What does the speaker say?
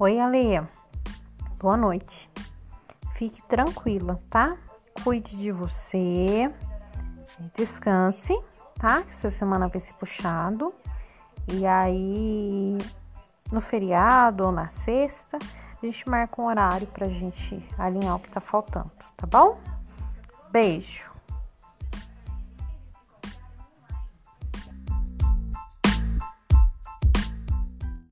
Oi, Aleia, Boa noite. Fique tranquila, tá? Cuide de você. Descanse, tá? Que Essa semana vai ser puxado. E aí, no feriado ou na sexta, a gente marca um horário pra gente alinhar o que tá faltando, tá bom? Beijo.